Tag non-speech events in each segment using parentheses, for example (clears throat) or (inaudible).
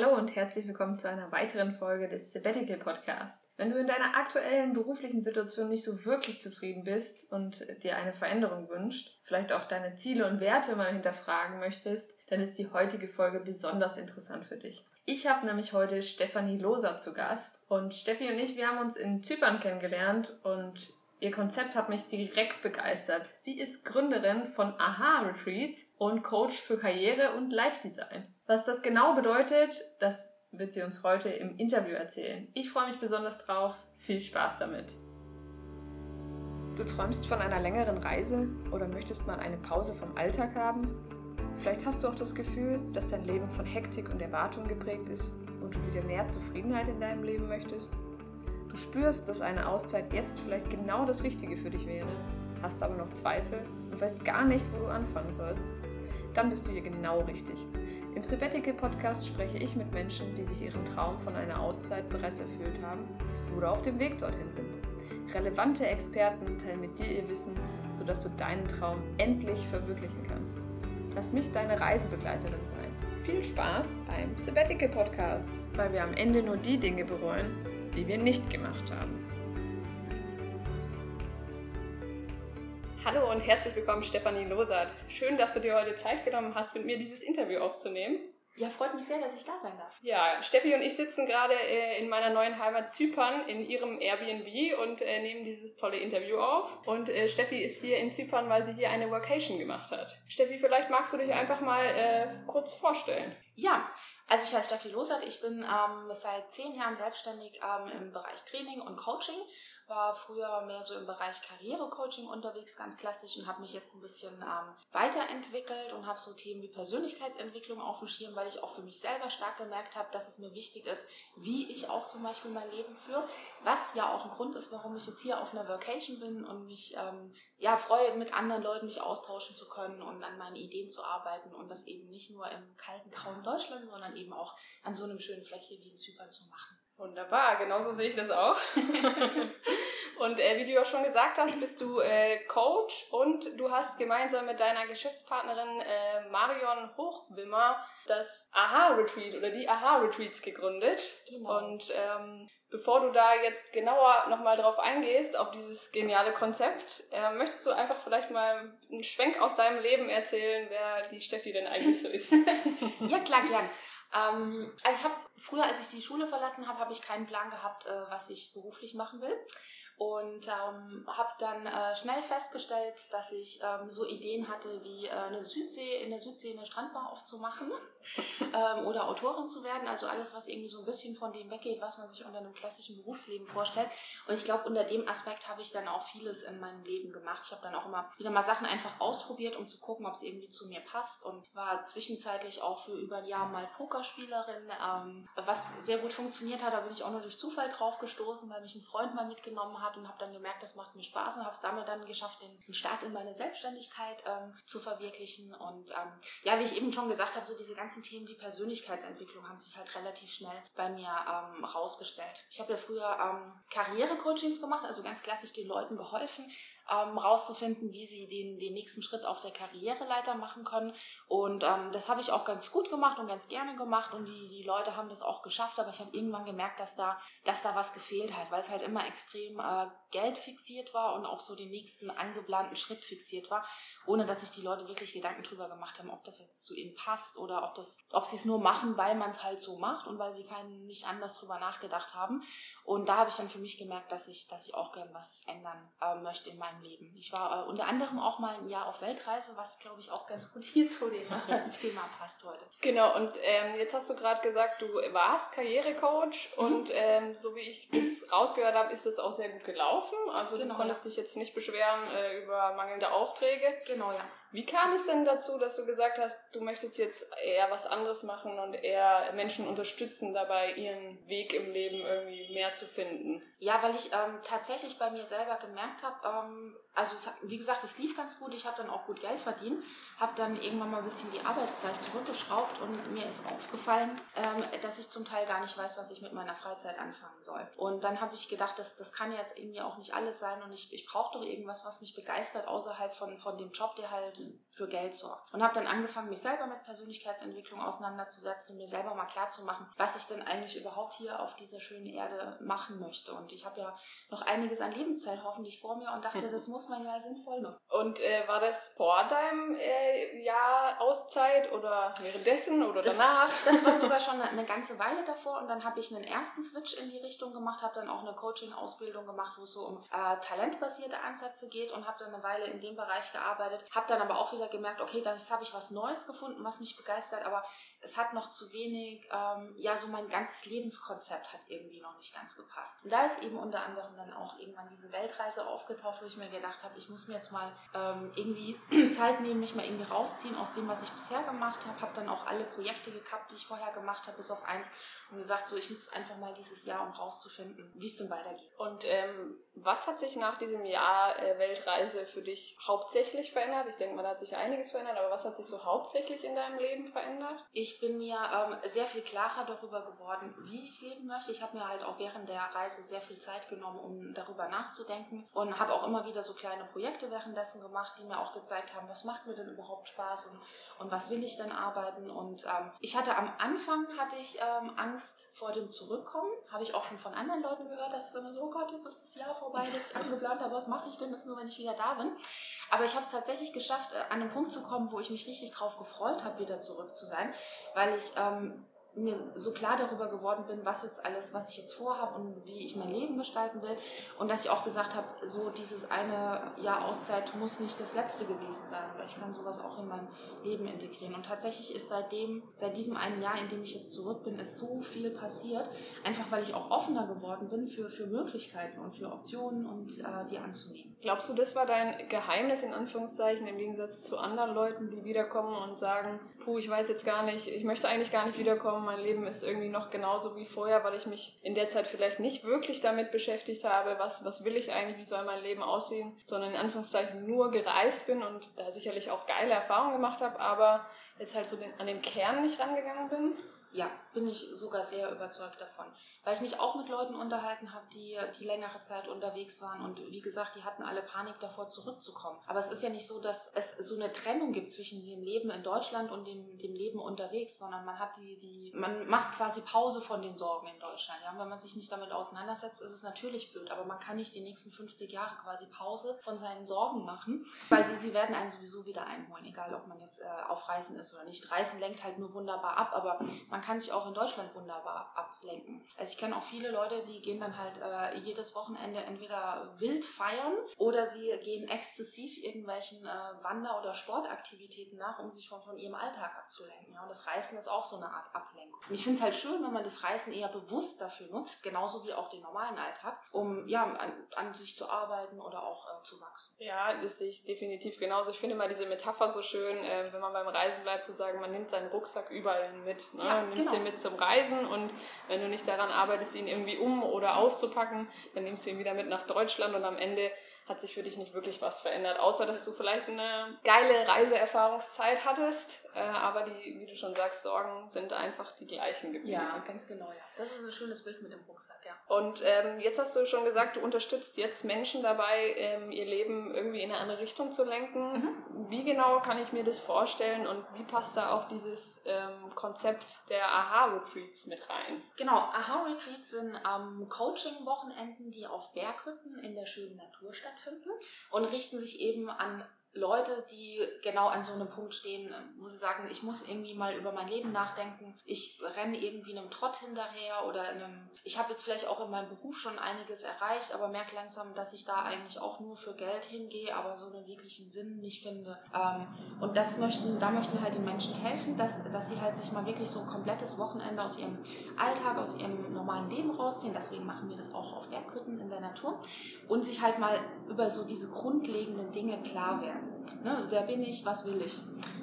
Hallo und herzlich willkommen zu einer weiteren Folge des Sabbatical Podcast. Wenn du in deiner aktuellen beruflichen Situation nicht so wirklich zufrieden bist und dir eine Veränderung wünscht, vielleicht auch deine Ziele und Werte mal hinterfragen möchtest, dann ist die heutige Folge besonders interessant für dich. Ich habe nämlich heute Stefanie Loser zu Gast und Steffi und ich, wir haben uns in Zypern kennengelernt und Ihr Konzept hat mich direkt begeistert. Sie ist Gründerin von Aha Retreats und Coach für Karriere und Life Design. Was das genau bedeutet, das wird sie uns heute im Interview erzählen. Ich freue mich besonders drauf. Viel Spaß damit. Du träumst von einer längeren Reise oder möchtest mal eine Pause vom Alltag haben? Vielleicht hast du auch das Gefühl, dass dein Leben von Hektik und Erwartung geprägt ist und du wieder mehr Zufriedenheit in deinem Leben möchtest? Spürst, dass eine Auszeit jetzt vielleicht genau das Richtige für dich wäre, hast aber noch Zweifel und weißt gar nicht, wo du anfangen sollst. Dann bist du hier genau richtig. Im Sabbatical Podcast spreche ich mit Menschen, die sich ihren Traum von einer Auszeit bereits erfüllt haben oder auf dem Weg dorthin sind. Relevante Experten teilen mit dir ihr Wissen, sodass du deinen Traum endlich verwirklichen kannst. Lass mich deine Reisebegleiterin sein. Viel Spaß beim Sabbatical Podcast, weil wir am Ende nur die Dinge bereuen, die wir nicht gemacht haben. Hallo und herzlich willkommen, Stefanie Losert. Schön, dass du dir heute Zeit genommen hast, mit mir dieses Interview aufzunehmen. Ja, freut mich sehr, dass ich da sein darf. Ja, Steffi und ich sitzen gerade äh, in meiner neuen Heimat Zypern in ihrem Airbnb und äh, nehmen dieses tolle Interview auf. Und äh, Steffi ist hier in Zypern, weil sie hier eine Workation gemacht hat. Steffi, vielleicht magst du dich einfach mal kurz vorstellen. Ja, also ich heiße Steffi Losert, ich bin ähm, seit zehn Jahren selbstständig ähm, im Bereich Training und Coaching war früher mehr so im Bereich Karrierecoaching unterwegs, ganz klassisch, und habe mich jetzt ein bisschen ähm, weiterentwickelt und habe so Themen wie Persönlichkeitsentwicklung auf dem Schirm, weil ich auch für mich selber stark gemerkt habe, dass es mir wichtig ist, wie ich auch zum Beispiel mein Leben führe. Was ja auch ein Grund ist, warum ich jetzt hier auf einer Vacation bin und mich ähm, ja, freue, mit anderen Leuten mich austauschen zu können und an meinen Ideen zu arbeiten und das eben nicht nur im kalten, grauen Deutschland, sondern eben auch an so einem schönen Fleck hier wie in Zypern zu machen. Wunderbar, genauso sehe ich das auch. (laughs) und äh, wie du ja schon gesagt hast, bist du äh, Coach und du hast gemeinsam mit deiner Geschäftspartnerin äh, Marion Hochwimmer das Aha-Retreat oder die Aha-Retreats gegründet. Genau. Und ähm, bevor du da jetzt genauer nochmal drauf eingehst, auf dieses geniale Konzept, äh, möchtest du einfach vielleicht mal einen Schwenk aus deinem Leben erzählen, wer die Steffi denn eigentlich so ist? (laughs) ja, klar, gern. Ähm, also ich habe früher, als ich die Schule verlassen habe, habe ich keinen Plan gehabt, äh, was ich beruflich machen will und ähm, habe dann äh, schnell festgestellt, dass ich ähm, so Ideen hatte, wie äh, eine Südsee, in der Südsee eine Strandbar aufzumachen (laughs) ähm, oder Autorin zu werden. Also alles, was irgendwie so ein bisschen von dem weggeht, was man sich unter einem klassischen Berufsleben vorstellt. Und ich glaube, unter dem Aspekt habe ich dann auch vieles in meinem Leben gemacht. Ich habe dann auch immer wieder mal Sachen einfach ausprobiert, um zu gucken, ob es irgendwie zu mir passt und war zwischenzeitlich auch für über ein Jahr mal Pokerspielerin, ähm, was sehr gut funktioniert hat. Da bin ich auch nur durch Zufall drauf gestoßen, weil mich ein Freund mal mitgenommen hat hat und habe dann gemerkt, das macht mir Spaß und habe es damit dann geschafft, den, Start in meine Selbstständigkeit ähm, zu verwirklichen. Und ähm, ja, wie ich eben schon gesagt habe, so diese ganzen Themen wie Persönlichkeitsentwicklung haben sich halt relativ schnell bei mir ähm, rausgestellt. Ich habe ja früher ähm, Karrierecoachings gemacht, also ganz klassisch den Leuten geholfen, ähm, rauszufinden, wie sie den, den nächsten Schritt auf der Karriereleiter machen können. Und ähm, das habe ich auch ganz gut gemacht und ganz gerne gemacht und die, die Leute haben das auch geschafft, aber ich habe irgendwann gemerkt, dass da, dass da was gefehlt hat, weil es halt immer extrem äh, Geld fixiert war und auch so den nächsten angeplanten Schritt fixiert war, ohne dass sich die Leute wirklich Gedanken drüber gemacht haben, ob das jetzt zu ihnen passt oder ob, das, ob sie es nur machen, weil man es halt so macht und weil sie keinen, nicht anders drüber nachgedacht haben. Und da habe ich dann für mich gemerkt, dass ich, dass ich auch gern was ändern äh, möchte in meinem Leben. Ich war äh, unter anderem auch mal ein Jahr auf Weltreise, was glaube ich auch ganz gut hier zu dem (laughs) Thema passt heute. Genau, und ähm, jetzt hast du gerade gesagt, du warst Karrierecoach mhm. und ähm, so wie ich das rausgehört habe, ist das auch sehr gut gelaufen. Also genau, du konntest ja. dich jetzt nicht beschweren äh, über mangelnde Aufträge. Genau, ja. Wie kam es denn dazu, dass du gesagt hast, du möchtest jetzt eher was anderes machen und eher Menschen unterstützen, dabei ihren Weg im Leben irgendwie mehr zu finden? Ja, weil ich ähm, tatsächlich bei mir selber gemerkt habe, ähm, also es, wie gesagt, es lief ganz gut, ich habe dann auch gut Geld verdient, habe dann irgendwann mal ein bisschen die Arbeitszeit zurückgeschraubt und mir ist aufgefallen, ähm, dass ich zum Teil gar nicht weiß, was ich mit meiner Freizeit anfangen soll. Und dann habe ich gedacht, das, das kann jetzt irgendwie auch nicht alles sein und ich, ich brauche doch irgendwas, was mich begeistert außerhalb von, von dem Job, der halt für Geld sorgt. Und habe dann angefangen, mich selber mit Persönlichkeitsentwicklung auseinanderzusetzen und mir selber mal klarzumachen, was ich denn eigentlich überhaupt hier auf dieser schönen Erde machen möchte. Und ich habe ja noch einiges an Lebenszeit hoffentlich vor mir und dachte, das muss man ja sinnvoll nutzen. Und äh, war das vor deinem äh, Jahr Auszeit oder währenddessen oder das, danach? (laughs) Das war sogar schon eine ganze Weile davor und dann habe ich einen ersten Switch in die Richtung gemacht, habe dann auch eine Coaching-Ausbildung gemacht, wo es so um äh, talentbasierte Ansätze geht und habe dann eine Weile in dem Bereich gearbeitet, habe dann aber auch wieder gemerkt, okay, dann habe ich was Neues gefunden, was mich begeistert, aber es hat noch zu wenig, ähm, ja, so mein ganzes Lebenskonzept hat irgendwie noch nicht ganz gepasst. Und da ist eben unter anderem dann auch irgendwann diese Weltreise aufgetaucht, wo ich mir gedacht habe, ich muss mir jetzt mal ähm, irgendwie (clears throat) Zeit nehmen, mich mal irgendwie rausziehen aus dem, was ich bisher gemacht habe. Habe dann auch alle Projekte gekappt, die ich vorher gemacht habe, bis auf eins und gesagt, so ich nutze einfach mal dieses Jahr, um rauszufinden, wie es denn weitergeht. Und ähm, was hat sich nach diesem Jahr äh, Weltreise für dich hauptsächlich verändert? Ich denke mal, da hat sich einiges verändert, aber was hat sich so hauptsächlich in deinem Leben verändert? Ich bin mir ähm, sehr viel klarer darüber geworden, wie ich leben möchte. Ich habe mir halt auch während der Reise sehr viel Zeit genommen, um darüber nachzudenken und habe auch immer wieder so kleine Projekte währenddessen gemacht, die mir auch gezeigt haben, was macht mir denn überhaupt Spaß und und was will ich dann arbeiten. Und ähm, ich hatte am Anfang hatte ich ähm, Angst vor dem Zurückkommen. Habe ich auch schon von anderen Leuten gehört, dass es immer so, oh Gott, jetzt ist das Jahr vorbei, das ich angeplant habe, was mache ich denn das nur, wenn ich wieder da bin? Aber ich habe es tatsächlich geschafft, äh, an einen Punkt zu kommen, wo ich mich richtig drauf gefreut habe, wieder zurück zu sein, weil ich ähm, mir so klar darüber geworden bin, was jetzt alles, was ich jetzt vorhabe und wie ich mein Leben gestalten will. Und dass ich auch gesagt habe, so dieses eine Jahr Auszeit muss nicht das letzte gewesen sein, weil ich kann sowas auch in mein Leben integrieren. Und tatsächlich ist seitdem, seit diesem einen Jahr, in dem ich jetzt zurück bin, ist so viel passiert, einfach weil ich auch offener geworden bin für, für Möglichkeiten und für Optionen und äh, die anzunehmen. Glaubst du, das war dein Geheimnis in Anführungszeichen im Gegensatz zu anderen Leuten, die wiederkommen und sagen, puh, ich weiß jetzt gar nicht, ich möchte eigentlich gar nicht wiederkommen, mein Leben ist irgendwie noch genauso wie vorher, weil ich mich in der Zeit vielleicht nicht wirklich damit beschäftigt habe, was, was will ich eigentlich, wie soll mein Leben aussehen, sondern in Anführungszeichen nur gereist bin und da sicherlich auch geile Erfahrungen gemacht habe, aber jetzt halt so den, an den Kern nicht rangegangen bin. Ja, bin ich sogar sehr überzeugt davon. Weil ich mich auch mit Leuten unterhalten habe, die, die längere Zeit unterwegs waren und wie gesagt, die hatten alle Panik davor zurückzukommen. Aber es ist ja nicht so, dass es so eine Trennung gibt zwischen dem Leben in Deutschland und dem, dem Leben unterwegs, sondern man hat die, die, man macht quasi Pause von den Sorgen in Deutschland. Ja? Wenn man sich nicht damit auseinandersetzt, ist es natürlich blöd, aber man kann nicht die nächsten 50 Jahre quasi Pause von seinen Sorgen machen, weil sie, sie werden einen sowieso wieder einholen, egal ob man jetzt äh, auf Reisen ist oder nicht. Reisen lenkt halt nur wunderbar ab, aber man kann sich auch in Deutschland wunderbar ablenken. Also ich kenne auch viele Leute, die gehen dann halt äh, jedes Wochenende entweder wild feiern oder sie gehen exzessiv irgendwelchen äh, Wander- oder Sportaktivitäten nach, um sich von, von ihrem Alltag abzulenken. Ja? Und das Reisen ist auch so eine Art Ablenkung. Und ich finde es halt schön, wenn man das Reisen eher bewusst dafür nutzt, genauso wie auch den normalen Alltag, um ja, an, an sich zu arbeiten oder auch äh, zu wachsen. Ja, das sehe ich definitiv genauso. Ich finde mal diese Metapher so schön, äh, wenn man beim Reisen bleibt, zu sagen, man nimmt seinen Rucksack überall mit. Ne? Ja, nimmst genau. den mit zum Reisen und wenn du nicht daran arbeitest, ihn irgendwie um oder auszupacken, dann nimmst du ihn wieder mit nach Deutschland und am Ende hat sich für dich nicht wirklich was verändert, außer dass du vielleicht eine geile Reiseerfahrungszeit hattest, äh, aber die, wie du schon sagst, Sorgen sind einfach die gleichen geblieben. Ja, ganz genau, ja. Das ist ein schönes Bild mit dem Rucksack, ja. Und ähm, jetzt hast du schon gesagt, du unterstützt jetzt Menschen dabei, ähm, ihr Leben irgendwie in eine andere Richtung zu lenken. Mhm. Wie genau kann ich mir das vorstellen und wie passt da auch dieses ähm, Konzept der Aha-Retreats mit rein? Genau, Aha-Retreats sind ähm, Coaching-Wochenenden, die auf Berghütten in der schönen Natur stattfinden und richten sich eben an Leute, die genau an so einem Punkt stehen, wo sie sagen, ich muss irgendwie mal über mein Leben nachdenken. Ich renne irgendwie einem Trott hinterher oder einem. Ich habe jetzt vielleicht auch in meinem Beruf schon einiges erreicht, aber merke langsam, dass ich da eigentlich auch nur für Geld hingehe, aber so einen wirklichen Sinn nicht finde. Ähm, und das möchten, da möchten wir halt den Menschen helfen, dass, dass sie halt sich mal wirklich so ein komplettes Wochenende aus ihrem Alltag, aus ihrem normalen Leben rausziehen. Deswegen machen wir das auch auf Berghütten in der Natur und sich halt mal über so diese grundlegenden Dinge klar werden. Ne, wer bin ich, was will ich?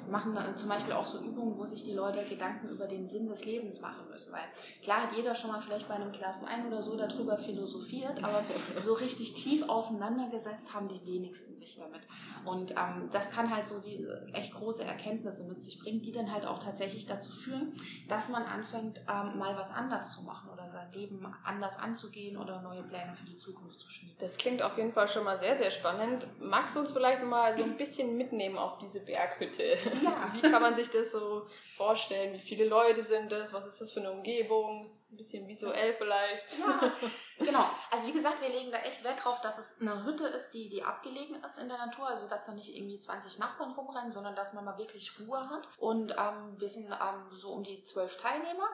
Machen dann zum Beispiel auch so Übungen, wo sich die Leute Gedanken über den Sinn des Lebens machen müssen. Weil klar hat jeder schon mal vielleicht bei einem Glas Wein oder so darüber philosophiert, aber (laughs) so richtig tief auseinandergesetzt haben die wenigsten sich damit. Und ähm, das kann halt so die echt große Erkenntnisse mit sich bringen, die dann halt auch tatsächlich dazu führen, dass man anfängt, ähm, mal was anders zu machen oder sein Leben anders anzugehen oder neue Pläne für die Zukunft zu schmieden. Das klingt auf jeden Fall schon mal sehr, sehr spannend. Magst du uns vielleicht mal so ein bisschen mitnehmen auf diese Berghütte. Ja. Wie kann man sich das so vorstellen? Wie viele Leute sind das? Was ist das für eine Umgebung? Ein bisschen visuell vielleicht. Ja, genau. Also wie gesagt, wir legen da echt Wert drauf, dass es eine Hütte ist, die, die abgelegen ist in der Natur. Also dass da nicht irgendwie 20 Nachbarn rumrennen, sondern dass man mal wirklich Ruhe hat. Und ähm, wir sind ähm, so um die zwölf Teilnehmer.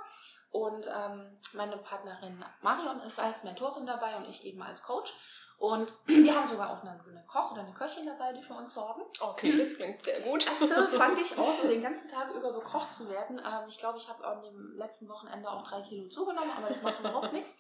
Und ähm, meine Partnerin Marion ist als Mentorin dabei und ich eben als Coach. Und (clears throat) wir haben sogar auch eine, eine, Koch oder eine Köchin dabei, die für uns sorgen. Okay, das klingt sehr gut. Das (laughs) fand ich auch so, den ganzen Tag über bekocht zu werden. Ähm, ich glaube, ich habe an dem letzten Wochenende auch drei Kilo zugenommen, aber das macht überhaupt nichts.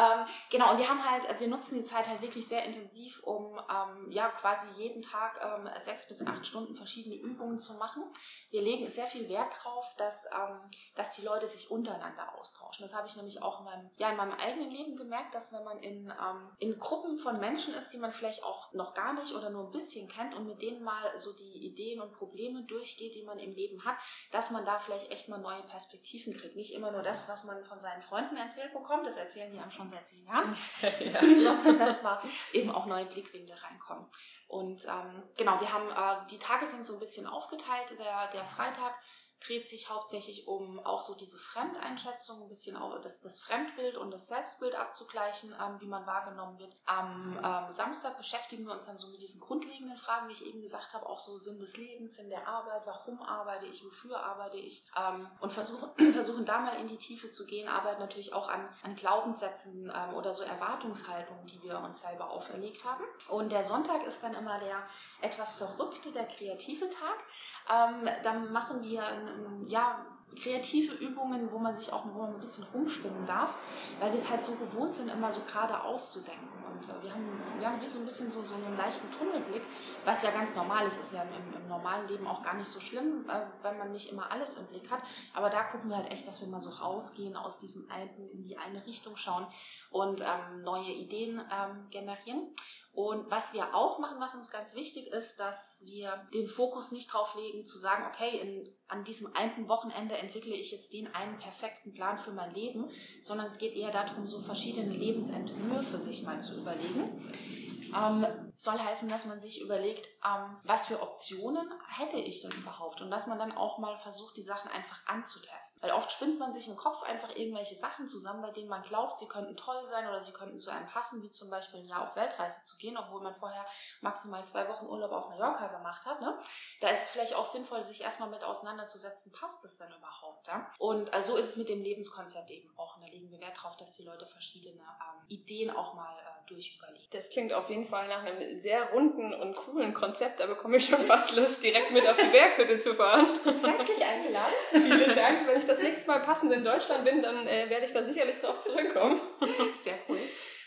Ähm, genau, und wir haben halt, wir nutzen die Zeit halt wirklich sehr intensiv, um ähm, ja quasi jeden Tag ähm, sechs bis acht Stunden verschiedene Übungen zu machen. Wir legen sehr viel Wert darauf, dass, ähm, dass die Leute sich untereinander austauschen. Das habe ich nämlich auch in meinem, ja, in meinem eigenen Leben gemerkt, dass wenn man in, ähm, in Gruppen von Menschen ist, die man vielleicht auch noch gar nicht oder nur ein bisschen kennt und mit denen mal so die Ideen und Probleme durchgeht, die man im Leben hat, dass man da vielleicht echt mal neue Perspektiven kriegt. Nicht immer nur das, was man von seinen Freunden erzählt bekommt, das erzählen die einem schon seit zehn Jahren, ja. (laughs) sondern dass da eben auch neue Blickwinkel reinkommen. Und ähm, genau, wir haben, äh, die Tage sind so ein bisschen aufgeteilt. Der, der Freitag dreht sich hauptsächlich um auch so diese Fremdeinschätzung, ein bisschen auch das, das Fremdbild und das Selbstbild abzugleichen, ähm, wie man wahrgenommen wird. Am ähm, Samstag beschäftigen wir uns dann so mit diesen grundlegenden Fragen, wie ich eben gesagt habe, auch so Sinn des Lebens, Sinn der Arbeit, warum arbeite ich, wofür arbeite ich ähm, und versuchen, (clears throat) versuchen da mal in die Tiefe zu gehen, arbeiten natürlich auch an, an Glaubenssätzen ähm, oder so Erwartungshaltungen, die wir uns selber auferlegt haben. Und der Sonntag ist dann immer der etwas verrückte, der kreative Tag. Ähm, dann machen wir ja, kreative Übungen, wo man sich auch wo man ein bisschen rumspinnen darf, weil wir es halt so gewohnt sind, immer so gerade auszudenken. Und äh, wir, haben, wir haben wie so ein bisschen so, so einen leichten Tunnelblick, was ja ganz normal ist. Ist ja im, im normalen Leben auch gar nicht so schlimm, äh, wenn man nicht immer alles im Blick hat. Aber da gucken wir halt echt, dass wir mal so rausgehen aus diesem alten in die eine Richtung schauen und ähm, neue Ideen ähm, generieren. Und was wir auch machen, was uns ganz wichtig ist, dass wir den Fokus nicht drauf legen, zu sagen, okay, in, an diesem einen Wochenende entwickle ich jetzt den einen perfekten Plan für mein Leben, sondern es geht eher darum, so verschiedene Lebensentwürfe sich mal zu überlegen ähm, soll heißen, dass man sich überlegt, ähm, was für Optionen hätte ich denn überhaupt und dass man dann auch mal versucht, die Sachen einfach anzutesten. Weil oft spinnt man sich im Kopf einfach irgendwelche Sachen zusammen, bei denen man glaubt, sie könnten toll sein oder sie könnten zu einem passen, wie zum Beispiel ein Jahr auf Weltreise zu gehen, obwohl man vorher maximal zwei Wochen Urlaub auf Mallorca gemacht hat. Ne? Da ist es vielleicht auch sinnvoll, sich erstmal mit auseinanderzusetzen, passt das denn überhaupt? Ja? Und also so ist es mit dem Lebenskonzept eben auch. Und da legen wir Wert darauf, dass die Leute verschiedene ähm, Ideen auch mal äh, durchüberlegen. Das klingt auf jeden Fall nach einem sehr runden und coolen Konzept. Da bekomme ich schon fast Lust, direkt mit auf die Berghütte zu fahren. Bist herzlich eingeladen. Vielen Dank. Wenn ich das nächste Mal passend in Deutschland bin, dann äh, werde ich da sicherlich drauf zurückkommen. Sehr cool.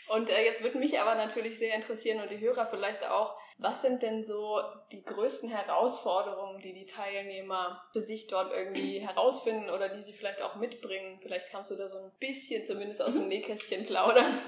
Und äh, jetzt würde mich aber natürlich sehr interessieren und die Hörer vielleicht auch, was sind denn so die größten Herausforderungen, die die Teilnehmer für sich dort irgendwie herausfinden oder die sie vielleicht auch mitbringen? Vielleicht kannst du da so ein bisschen zumindest aus dem Nähkästchen plaudern.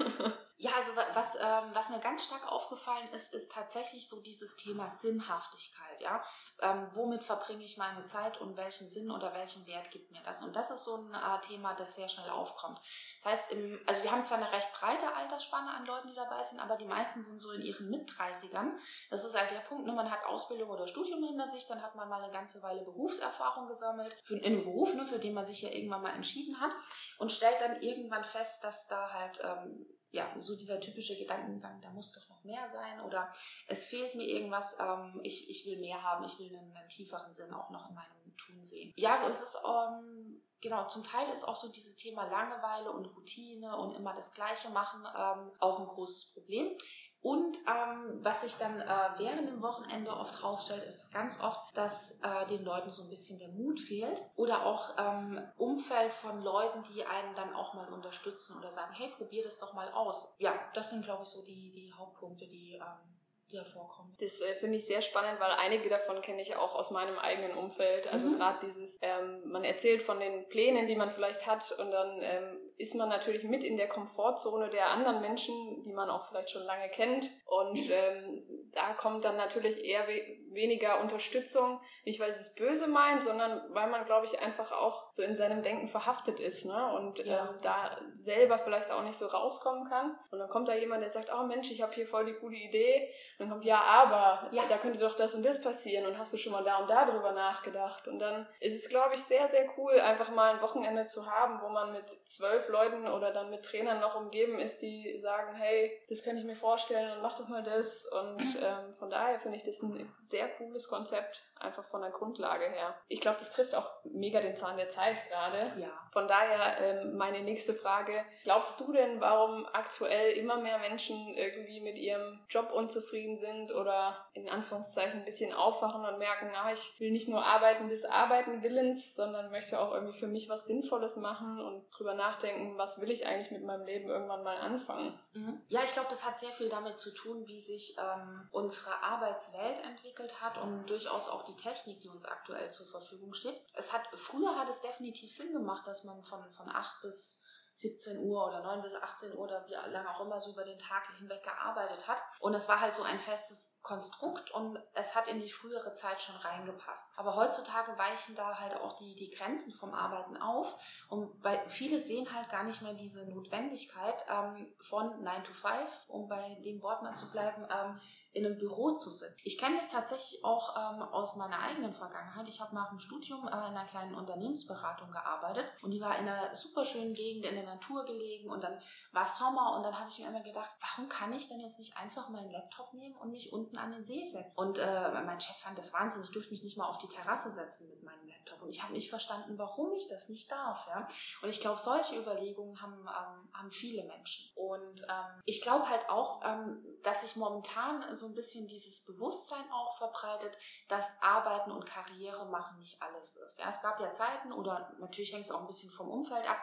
Ja, also was, ähm, was mir ganz stark aufgefallen ist, ist tatsächlich so dieses Thema Sinnhaftigkeit. Ja? ähm, womit verbringe ich meine Zeit und welchen Sinn oder welchen Wert gibt mir das? Und das ist so ein äh, Thema, das sehr schnell aufkommt. Das heißt, im, also wir haben zwar eine recht breite Altersspanne an Leuten, die dabei sind, aber die meisten sind so in ihren Mit-30ern. Das ist halt der Punkt, ne, man hat Ausbildung oder Studium hinter sich, dann hat man mal eine ganze Weile Berufserfahrung gesammelt, für, in einem Beruf, ne, für den man sich ja irgendwann mal entschieden hat und stellt dann irgendwann fest, dass da halt ähm, ja, so dieser typische Gedankengang, da muss doch noch mehr sein oder es fehlt mir irgendwas, ähm, ich, ich will mehr haben, ich will einen, einen, tieferen Sinn auch noch in meinem Tun sehen. Ja, es ist, ähm, genau, zum Teil ist auch so dieses Thema Langeweile und Routine und immer das Gleiche machen ähm, auch ein großes Problem. Und ähm, was sich dann äh, während dem Wochenende oft rausstellt, ist ganz oft, dass äh, den Leuten so ein bisschen der Mut fehlt oder auch ähm, Umfeld von Leuten, die einen dann auch mal unterstützen oder sagen, hey, probier das doch mal aus. Ja, das sind, glaube ich, so die, die Hauptpunkte, die ähm, die hervorkommen. Das äh, finde ich sehr spannend, weil einige davon kenne ich auch aus meinem eigenen Umfeld. Also mhm. gerade dieses, ähm, man erzählt von den Plänen, die man vielleicht hat und dann ähm, ist man natürlich mit in der Komfortzone der anderen Menschen, die man auch vielleicht schon lange kennt. Und (laughs) ähm, da kommt dann natürlich eher weniger Unterstützung, nicht weil sie es böse meint, sondern weil man, glaube ich, einfach auch so in seinem Denken verhaftet ist ne? und ja. ähm, da selber vielleicht auch nicht so rauskommen kann. Und dann kommt da jemand, der sagt, oh Mensch, ich habe hier voll die gute Idee. Und dann kommt, ja, aber ja. da könnte doch das und das passieren und hast du schon mal da und da drüber nachgedacht. Und dann ist es, glaube ich, sehr, sehr cool, einfach mal ein Wochenende zu haben, wo man mit zwölf Leuten oder dann mit Trainern noch umgeben ist, die sagen, hey, das könnte ich mir vorstellen und mach doch mal das. Und ähm, von daher finde ich das ein sehr cooles Konzept, einfach von der Grundlage her. Ich glaube, das trifft auch mega den Zahn der Zeit gerade. Ja. Von daher ähm, meine nächste Frage. Glaubst du denn, warum aktuell immer mehr Menschen irgendwie mit ihrem Job unzufrieden sind oder in Anführungszeichen ein bisschen aufwachen und merken, na, ich will nicht nur arbeiten des Arbeiten Willens, sondern möchte auch irgendwie für mich was Sinnvolles machen und drüber nachdenken, was will ich eigentlich mit meinem Leben irgendwann mal anfangen? Mhm. Ja, ich glaube, das hat sehr viel damit zu tun, wie sich ähm, unsere Arbeitswelt entwickelt hat und durchaus auch die Technik, die uns aktuell zur Verfügung steht. Es hat, früher hat es definitiv Sinn gemacht, dass man von, von 8 bis 17 Uhr oder 9 bis 18 Uhr oder wie lange auch immer so über den Tag hinweg gearbeitet hat. Und es war halt so ein festes Konstrukt und es hat in die frühere Zeit schon reingepasst. Aber heutzutage weichen da halt auch die, die Grenzen vom Arbeiten auf und bei, viele sehen halt gar nicht mehr diese Notwendigkeit ähm, von 9 to 5, um bei dem Wort mal zu bleiben, ähm, in einem Büro zu sitzen. Ich kenne das tatsächlich auch ähm, aus meiner eigenen Vergangenheit. Ich habe nach dem Studium äh, in einer kleinen Unternehmensberatung gearbeitet und die war in einer super schönen Gegend in der Natur gelegen und dann war Sommer und dann habe ich mir immer gedacht, warum kann ich denn jetzt nicht einfach meinen Laptop nehmen und mich unten an den See setzen? Und äh, mein Chef fand das Wahnsinn. Ich durfte mich nicht mal auf die Terrasse setzen mit meinem Laptop und ich habe nicht verstanden, warum ich das nicht darf. Ja? Und ich glaube, solche Überlegungen haben, ähm, haben viele Menschen. Und ähm, ich glaube halt auch, ähm, dass sich momentan so ein bisschen dieses Bewusstsein auch verbreitet, dass Arbeiten und Karriere machen nicht alles ist. Ja, es gab ja Zeiten, oder natürlich hängt es auch ein bisschen vom Umfeld ab,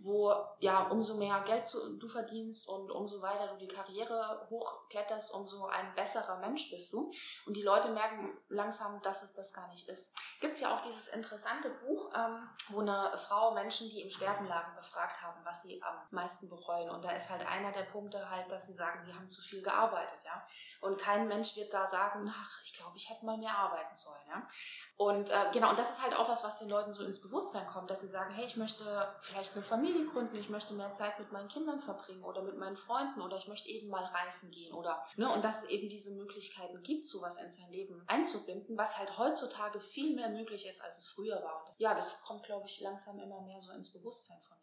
wo ja umso mehr Geld du verdienst und umso weiter du die Karriere hochkletterst, umso ein besserer Mensch bist du. Und die Leute merken langsam, dass es das gar nicht ist. Gibt es ja auch dieses interessante Buch, ähm, wo eine Frau Menschen, die im Sterben lagen, befragt haben, was sie am meisten bereuen. Und da ist halt einer der Punkte halt, dass sie sagen, sie haben zu viel gearbeitet, ja. Und kein Mensch wird da sagen, ach, ich glaube, ich hätte mal mehr arbeiten sollen, ja. Und äh, genau, und das ist halt auch was, was den Leuten so ins Bewusstsein kommt, dass sie sagen, hey, ich möchte vielleicht eine Familie gründen, ich möchte mehr Zeit mit meinen Kindern verbringen oder mit meinen Freunden oder ich möchte eben mal reisen gehen oder, ne, und dass es eben diese Möglichkeiten gibt, sowas in sein Leben einzubinden, was halt heutzutage viel mehr möglich ist, als es früher war. Und ja, das kommt, glaube ich, langsam immer mehr so ins Bewusstsein von.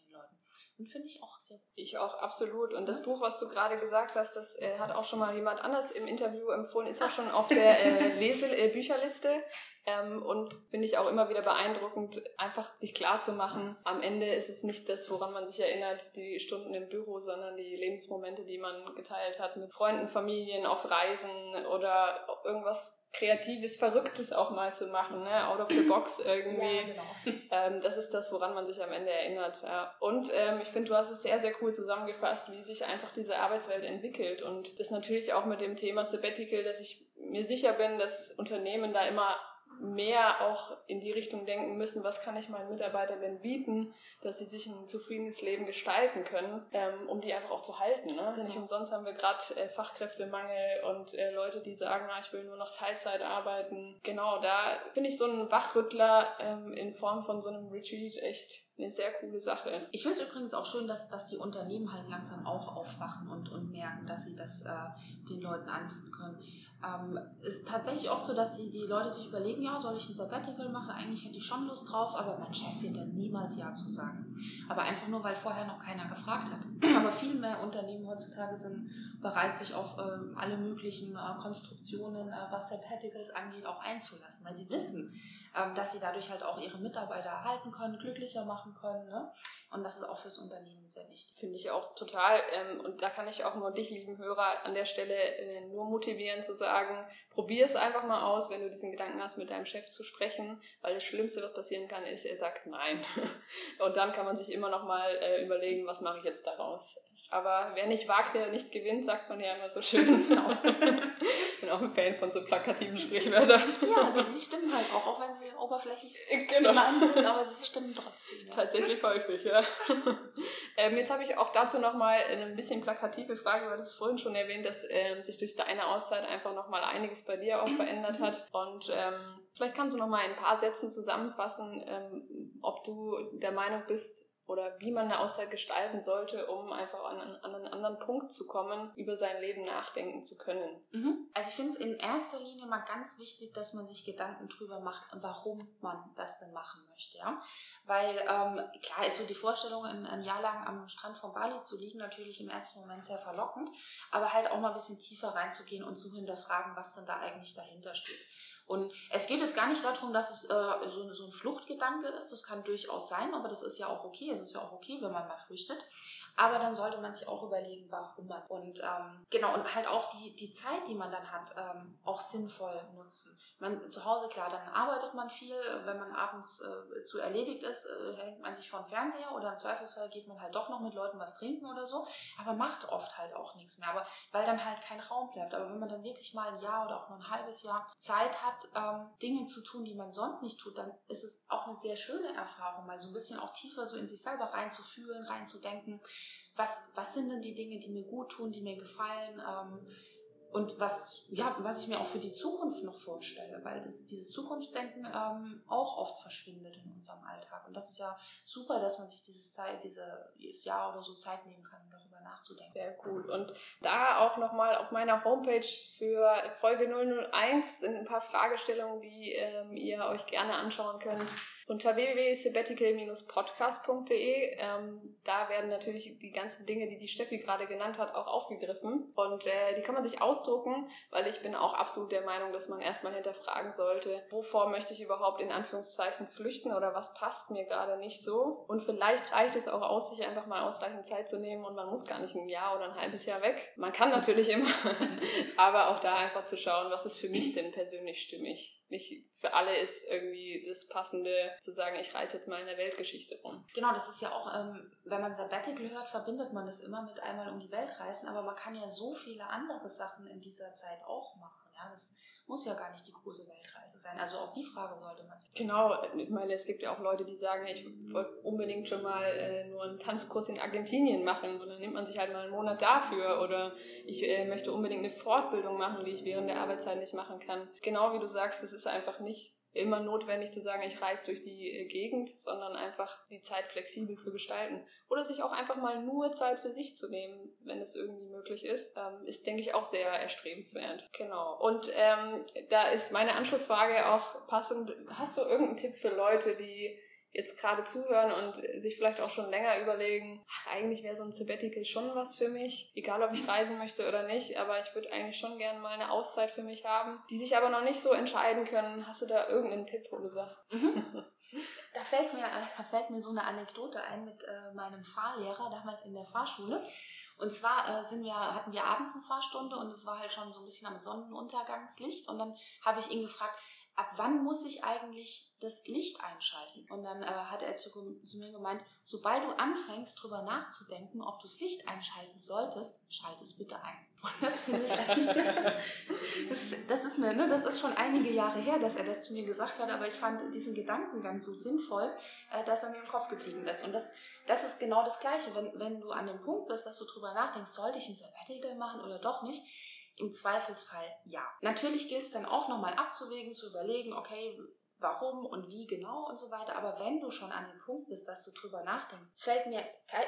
Und finde ich auch sehr gut. Ich auch, absolut. Und das Buch, was du gerade gesagt hast, das äh, hat auch schon mal jemand anders im Interview empfohlen, ist auch schon auf der äh, (laughs) Lese äh, Bücherliste. Ähm, und finde ich auch immer wieder beeindruckend, einfach sich klar zu machen, am Ende ist es nicht das, woran man sich erinnert, die Stunden im Büro, sondern die Lebensmomente, die man geteilt hat mit Freunden, Familien, auf Reisen oder irgendwas Kreatives, Verrücktes auch mal zu machen, ne? out of the (clears throat) box irgendwie. Ja, genau. (laughs) ähm, das ist das, woran man sich am Ende erinnert. Ja. Und ähm, ich finde, du hast es sehr, sehr cool zusammengefasst, wie sich einfach diese Arbeitswelt entwickelt. Und das natürlich auch mit dem Thema Sabbatical, dass ich mir sicher bin, dass Unternehmen da immer mehr auch in die Richtung denken müssen, was kann ich meinen Mitarbeitern denn bieten, dass sie sich ein zufriedenes Leben gestalten können, ähm, um die einfach auch zu halten. Ne? Genau. Nicht umsonst haben wir gerade äh, Fachkräftemangel und äh, Leute, die sagen, na, ich will nur noch Teilzeit arbeiten. Genau, da finde ich so einen Wachrüttler ähm, in Form von so einem Retreat echt eine sehr coole Sache. Ich finde es übrigens auch schön, dass, dass die Unternehmen halt langsam auch aufwachen und, und merken, dass sie das äh, den Leuten anbieten können ähm, ist tatsächlich oft so, dass die, die Leute sich überlegen, ja, soll ich ein Sabbatical machen? Eigentlich hätte ich schon Lust drauf, aber mein Chef wird dann niemals Ja zu sagen. Aber einfach nur, weil vorher noch keiner gefragt hat. (clears throat) Aber viel mehr Unternehmen heutzutage sind bereit, sich auf äh, alle möglichen äh, Konstruktionen, äh, was Sabbaticals angeht, auch einzulassen, weil sie wissen, ähm, dass sie dadurch halt auch ihre Mitarbeiter erhalten können, glücklicher machen können. Ne? Und das ist auch fürs Unternehmen sehr wichtig. Finde ich auch total. Ähm, und da kann ich auch nur dich, lieben Hörer, an der Stelle äh, nur motivieren zu sagen, probier es einfach mal aus, wenn du diesen Gedanken hast, mit deinem Chef zu sprechen, weil das Schlimmste, was passieren kann, ist, er sagt nein. (laughs) Und dann kann man sich immer noch mal äh, überlegen, was mache ich jetzt daraus. Aber wer nicht wagt, der nicht gewinnt, sagt man ja immer so schön. (laughs) Genau. ich bin auch ein Fan von so plakativen Sprichwörtern. Ja, also sie stimmen halt auch, auch wenn sie oberflächlich genau. sind, aber sie stimmen trotzdem. Ja. Tatsächlich häufig, ja. ähm, jetzt habe ich auch dazu nochmal eine bisschen plakative Frage, weil du es vorhin schon erwähnt, dass ähm, sich durch deine Auszeit einfach nochmal einiges bei dir auch verändert hat. Und ähm, vielleicht kannst du nochmal in ein paar Sätzen zusammenfassen, ähm, ob du der Meinung bist, oder wie man eine Auszeit gestalten sollte, um einfach an, an, einen anderen Punkt zu kommen, über sein Leben nachdenken zu können. Mhm. Also ich finde es in erster Linie mal ganz wichtig, dass man sich Gedanken drüber macht, warum man das denn machen möchte. Ja? Weil ähm, klar ist so die Vorstellung, ein, ein, Jahr lang am Strand von Bali zu liegen, natürlich im ersten Moment sehr verlockend, aber halt auch mal ein bisschen tiefer reinzugehen und zu hinterfragen, was denn da eigentlich dahinter steht. Und es geht jetzt gar nicht darum, dass es äh, so, so, ein Fluchtgedanke ist. Das kann durchaus sein, aber das ist ja auch okay. Es ist ja auch okay, wenn man mal flüchtet. Aber dann sollte man sich auch überlegen, warum man. Und ähm, genau, und halt auch die, die Zeit, die man dann hat, ähm, auch sinnvoll nutzen. Man, zu Hause, klar, dann arbeitet man viel. Wenn man abends äh, zu erledigt ist, äh, hängt man sich vor den Fernseher oder im Zweifelsfall geht man halt doch noch mit Leuten was trinken oder so. Aber macht oft halt auch nichts mehr. Aber weil dann halt kein Raum bleibt. Aber wenn man dann wirklich mal ein Jahr oder auch nur ein halbes Jahr Zeit hat, ähm, Dinge zu tun, die man sonst nicht tut, dann ist es auch eine sehr schöne Erfahrung, mal so ein bisschen auch tiefer so in sich selber reinzufühlen, reinzudenken was, was sind denn die Dinge, die mir gut tun, die mir gefallen ähm, und was, ja, was ich mir auch für die Zukunft noch vorstelle, weil dieses Zukunftsdenken ähm, auch oft verschwindet in unserem Alltag. Und das ist ja super, dass man sich dieses, Zeit, diese, dieses Jahr oder so Zeit nehmen kann, darüber nachzudenken. Sehr cool. Und da auch nochmal auf meiner Homepage für Folge 001 sind ein paar Fragestellungen, die ähm, ihr euch gerne anschauen könnt unter www.sabbatical-podcast.de. Ähm, da werden natürlich die ganzen Dinge, die die Steffi gerade genannt hat, auch aufgegriffen. Und äh, die kann man sich ausdrucken, weil ich bin auch absolut der Meinung, dass man erstmal hinterfragen sollte, wovor möchte ich überhaupt in Anführungszeichen flüchten oder was passt mir gerade nicht so. Und vielleicht reicht es auch aus, sich einfach mal ausreichend Zeit zu nehmen und man muss gar nicht ein Jahr oder ein halbes Jahr weg. Man kann natürlich (laughs) immer, aber auch da einfach zu schauen, was ist für mich denn persönlich stimmig nicht für alle ist irgendwie das Passende zu sagen, ich reise jetzt mal in der Weltgeschichte rum. Genau, das ist ja auch, ähm, wenn man Sabbatical hört, verbindet man das immer mit einmal um die Welt reisen, aber man kann ja so viele andere Sachen in dieser Zeit auch machen. Ja, das muss ja gar nicht die große Weltreise sein. Also auch die Frage sollte man sich. Genau, ich meine, es gibt ja auch Leute, die sagen, ich wollte unbedingt schon mal äh, nur einen Tanzkurs in Argentinien machen und dann nimmt man sich halt mal einen Monat dafür oder ich äh, möchte unbedingt eine Fortbildung machen, die ich während der Arbeitszeit nicht machen kann. Genau wie du sagst, das ist einfach nicht immer notwendig zu sagen, ich reise durch die äh, Gegend, sondern einfach die Zeit flexibel zu gestalten. Oder sich auch einfach mal nur Zeit für sich zu nehmen, wenn es irgendwie möglich ist, ähm, ist, denke ich, auch sehr erstrebenswert. Genau. Und ähm, da ist meine Anschlussfrage auch passend. Hast du irgendeinen Tipp für Leute, die jetzt gerade zuhören und sich vielleicht auch schon länger überlegen, ach, eigentlich wäre so ein Sabbatical schon was für mich, egal ob ich (laughs) reisen möchte oder nicht, aber ich würde eigentlich schon gerne mal eine Auszeit für mich haben, die sich aber noch nicht so entscheiden können. Hast du da irgendeinen Tipp, wo du sagst? Mhm. Da fällt mir, äh, da fällt mir so eine Anekdote ein mit äh, meinem Fahrlehrer damals in der Fahrschule. Und zwar äh, sind wir, hatten wir abends eine Fahrstunde und es war halt schon so ein bisschen am Sonnenuntergangslicht. Und dann habe ich ihn gefragt, ab wann muss ich eigentlich das Licht einschalten? Und dann äh, hat er zu, zu, mir gemeint, sobald du anfängst, drüber nachzudenken, ob du das Licht einschalten solltest, schalt es bitte ein. (laughs) Und das finde ich (laughs) das, das, ist eine, ne, das ist schon einige Jahre her, dass er das zu mir gesagt hat, aber ich fand diesen Gedanken ganz so sinnvoll, äh, dass er mir im Kopf geblieben ist. Und das, das ist genau das Gleiche, wenn, wenn du an dem Punkt bist, dass du drüber nachdenkst, sollte ich ein Sabbatical machen oder doch nicht, im Zweifelsfall ja. Natürlich gilt es dann auch nochmal abzuwägen, zu überlegen, okay, warum und wie genau und so weiter. Aber wenn du schon an dem Punkt bist, dass du drüber nachdenkst, fällt mir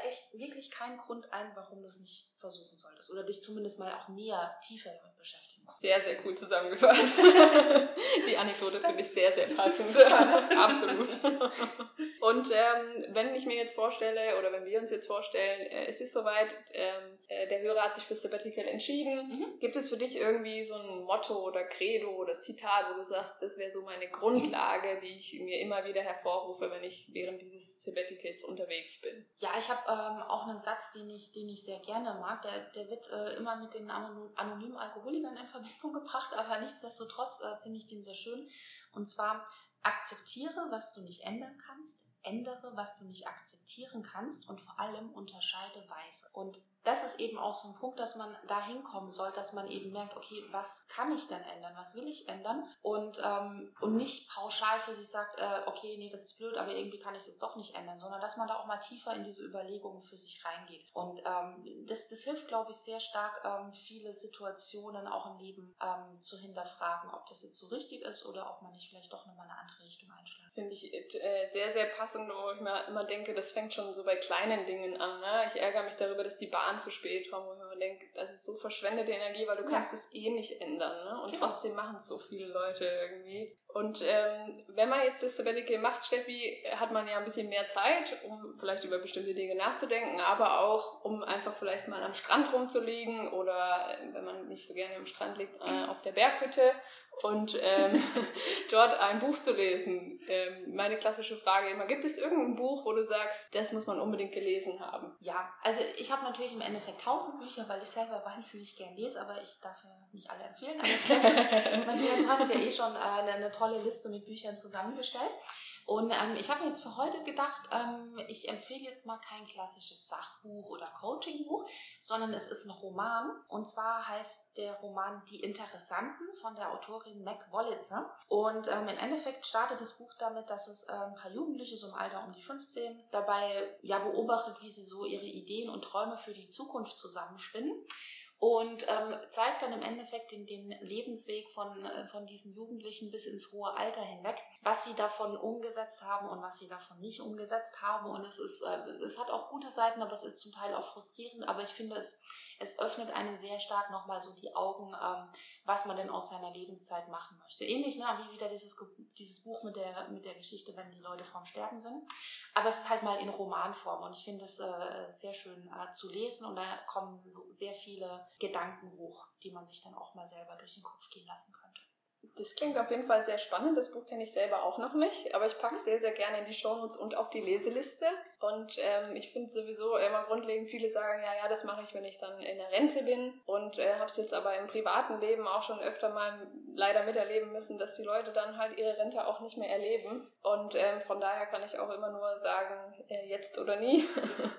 echt wirklich kein Grund ein, warum du es nicht versuchen solltest. Oder dich zumindest mal auch näher, tiefer damit beschäftigen. Sehr, sehr cool zusammengefasst. (laughs) Die Anekdote finde ich sehr, sehr passend. Absolut. Und ähm, wenn ich mir jetzt vorstelle, oder wenn wir uns jetzt vorstellen, äh, es ist soweit, ähm, äh, der Hörer hat sich für Sabbatical entschieden, mhm. gibt es für dich irgendwie so ein Motto oder Credo oder Zitat, wo du sagst, das wäre so meine Grundlage, die ich mir immer wieder hervorrufe, wenn ich während dieses Sabbaticals unterwegs bin? Ja, ich habe ähm, auch einen Satz, den ich, den ich sehr gerne mag. Der, der wird äh, immer mit den anonymen Alkoholikern in Verbindung gebracht, aber nichtsdestotrotz äh, finde ich den sehr schön. Und zwar akzeptiere, was du nicht ändern kannst, ändere, was du nicht akzeptieren kannst und vor allem unterscheide Weise. Und das ist eben auch so ein Punkt, dass man da hinkommen soll, dass man eben merkt, okay, was kann ich denn ändern, was will ich ändern und, ähm, und nicht pauschal für sich sagt, äh, okay, nee, das ist blöd, aber irgendwie kann ich es doch nicht ändern, sondern dass man da auch mal tiefer in diese Überlegungen für sich reingeht. Und ähm, das, das hilft, glaube ich, sehr stark, ähm, viele Situationen auch im Leben ähm, zu hinterfragen, ob das jetzt so richtig ist oder ob man nicht vielleicht doch nochmal eine andere Richtung einschlägt. Finde ich äh, sehr, sehr passend, wo ich mir immer denke, das fängt schon so bei kleinen Dingen an. Ne? Ich ärgere mich darüber, dass die Bahn zu spät kommt, wo ich mir denke, das ist so verschwendete Energie, weil du ja. kannst es eh nicht ändern. Ne? Und genau. trotzdem machen es so viele Leute irgendwie. Und ähm, wenn man jetzt das Sabbatical macht, Steffi, hat man ja ein bisschen mehr Zeit, um vielleicht über bestimmte Dinge nachzudenken, aber auch, um einfach vielleicht mal am Strand rumzulegen oder, äh, wenn man nicht so gerne am Strand liegt, äh, auf der Berghütte und ähm, (laughs) dort ein Buch zu lesen. Ähm, meine klassische Frage immer, gibt es irgendein Buch, wo du sagst, das muss man unbedingt gelesen haben? Ja, also ich habe natürlich im Endeffekt tausend Bücher, weil ich selber wahnsinnig gern lese, aber ich darf ja nicht alle empfehlen. Aber ich glaube, (laughs) du hast ja eh schon äh, eine, eine tolle Liste mit Büchern zusammengestellt. Und ähm, ich habe jetzt für heute gedacht, ähm, ich empfehle jetzt mal kein klassisches Sachbuch oder Coachingbuch, sondern es ist ein Roman. Und zwar heißt der Roman Die Interessanten von der Autorin Mac Wollitzer. Und ähm, im Endeffekt startet das Buch damit, dass es äh, ein paar Jugendliche so im Alter um die 15 dabei ja beobachtet, wie sie so ihre Ideen und Träume für die Zukunft zusammenspinnen und ähm, zeigt dann im Endeffekt den, den Lebensweg von, äh, von diesen Jugendlichen bis ins hohe Alter hinweg, was sie davon umgesetzt haben und was sie davon nicht umgesetzt haben. Und es ist, äh, es hat auch gute Seiten, aber es ist zum Teil auch frustrierend. Aber ich finde, es, es öffnet einem sehr stark nochmal so die Augen, ähm, was man denn aus seiner Lebenszeit machen möchte. Ähnlich ne, wie wieder dieses, dieses Buch mit der, mit der Geschichte, wenn die Leute vorm Sterben sind. Aber es ist halt mal in Romanform und ich finde es äh, sehr schön äh, zu lesen und da kommen so sehr viele Gedanken hoch, die man sich dann auch mal selber durch den Kopf gehen lassen könnte. Das klingt auf jeden Fall sehr spannend. Das Buch kenne ich selber auch noch nicht, aber ich packe es sehr, sehr gerne in die Shownotes und auf die Leseliste. Und ähm, ich finde sowieso immer grundlegend, viele sagen, ja, ja, das mache ich, wenn ich dann in der Rente bin. Und äh, habe es jetzt aber im privaten Leben auch schon öfter mal leider miterleben müssen, dass die Leute dann halt ihre Rente auch nicht mehr erleben. Und äh, von daher kann ich auch immer nur sagen, äh, jetzt oder nie.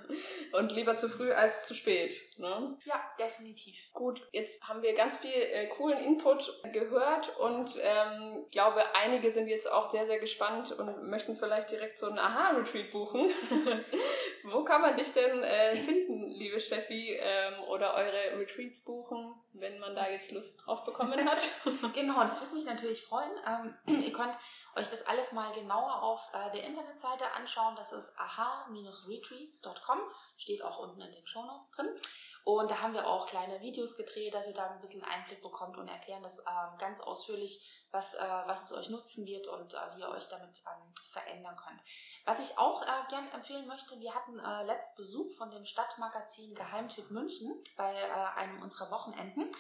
(laughs) und lieber zu früh als zu spät. Ne? Ja, definitiv. Gut, jetzt haben wir ganz viel äh, coolen Input gehört und ähm, glaube, einige sind jetzt auch sehr, sehr gespannt und möchten vielleicht direkt so ein Aha-Retreat buchen. (laughs) (laughs) Wo kann man dich denn äh, finden, liebe Steffi, ähm, oder eure Retreats buchen, wenn man da jetzt Lust drauf bekommen hat? (laughs) genau, das würde mich natürlich freuen. Ähm, (clears throat) ihr könnt euch das alles mal genauer auf äh, der Internetseite anschauen. Das ist aha-retreats.com, steht auch unten in den Show Notes drin. Und da haben wir auch kleine Videos gedreht, dass ihr da ein bisschen Einblick bekommt und erklären das ähm, ganz ausführlich, was, äh, was es euch nutzen wird und äh, wie ihr euch damit ähm, verändern könnt. Was ich auch äh, gerne empfehlen möchte, wir hatten äh, letzt Besuch von dem Stadtmagazin Geheimtipp München bei äh, einem unserer Wochenenden.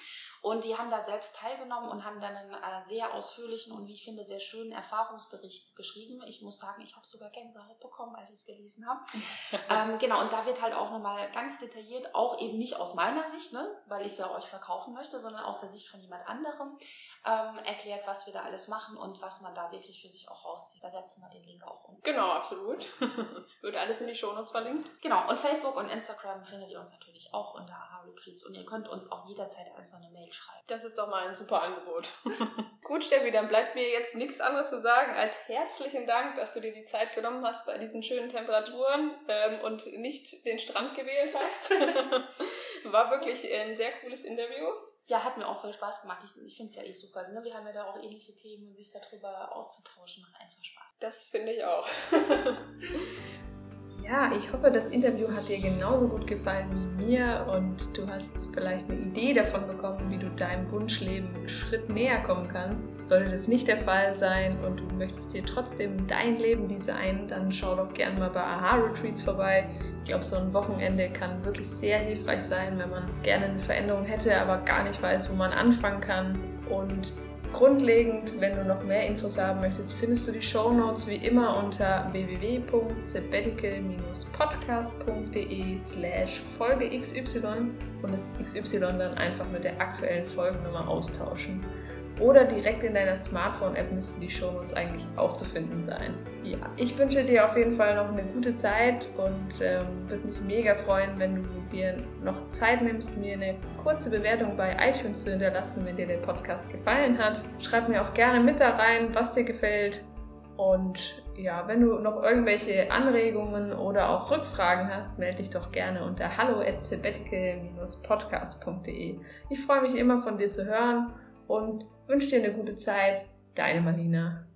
Und die haben da selbst teilgenommen und haben dann einen äh, sehr ausführlichen und wie ich finde sehr schönen Erfahrungsbericht geschrieben. Ich muss sagen, ich habe sogar Gänsehaut bekommen, als ich es gelesen habe. (laughs) ähm, genau, und da wird halt auch nochmal ganz detailliert, auch eben nicht aus meiner Sicht, ne, weil ich es ja euch verkaufen möchte, sondern aus der Sicht von jemand anderem, ähm, erklärt, was wir da alles machen und was man da wirklich für sich auch rauszieht. Da setzen wir den Link auch um. Genau, absolut. (laughs) Wird alles in die Shownotes verlinkt. Genau, und Facebook und Instagram findet ihr uns natürlich auch unter AHA Retreats und ihr könnt uns auch jederzeit einfach eine Mail schreiben. Das ist doch mal ein super Angebot. (laughs) Gut, Steffi, dann bleibt mir jetzt nichts anderes zu sagen als herzlichen Dank, dass du dir die Zeit genommen hast bei diesen schönen Temperaturen ähm, und nicht den Strand gewählt hast. (laughs) War wirklich ein sehr cooles Interview ja, hat mir auch voll Spaß gemacht. Ich, ich finde es ja eh super. Ne? Wir haben ja da auch ähnliche Themen und sich darüber auszutauschen macht einfach Spaß. Das finde ich auch. (laughs) Ja, ich hoffe, das Interview hat dir genauso gut gefallen wie mir und du hast vielleicht eine Idee davon bekommen, wie du deinem Wunschleben einen Schritt näher kommen kannst. Sollte das nicht der Fall sein und du möchtest dir trotzdem dein Leben designen, dann schau doch gerne mal bei Aha Retreats vorbei. Ich glaube, so ein Wochenende kann wirklich sehr hilfreich sein, wenn man gerne eine Veränderung hätte, aber gar nicht weiß, wo man anfangen kann. Und Grundlegend, wenn du noch mehr Infos haben möchtest, findest du die Show Notes wie immer unter www.sabbatical-podcast.de slash Folge XY und das XY dann einfach mit der aktuellen Folgennummer austauschen. Oder direkt in deiner Smartphone-App müssten die Shownotes eigentlich auch zu finden sein. Ja, ich wünsche dir auf jeden Fall noch eine gute Zeit und ähm, würde mich mega freuen, wenn du dir noch Zeit nimmst, mir eine kurze Bewertung bei iTunes zu hinterlassen, wenn dir der Podcast gefallen hat. Schreib mir auch gerne mit da rein, was dir gefällt. Und ja, wenn du noch irgendwelche Anregungen oder auch Rückfragen hast, melde dich doch gerne unter hallo@sabbatical-podcast.de. Ich freue mich immer von dir zu hören und wünsche dir eine gute Zeit. Deine Marina.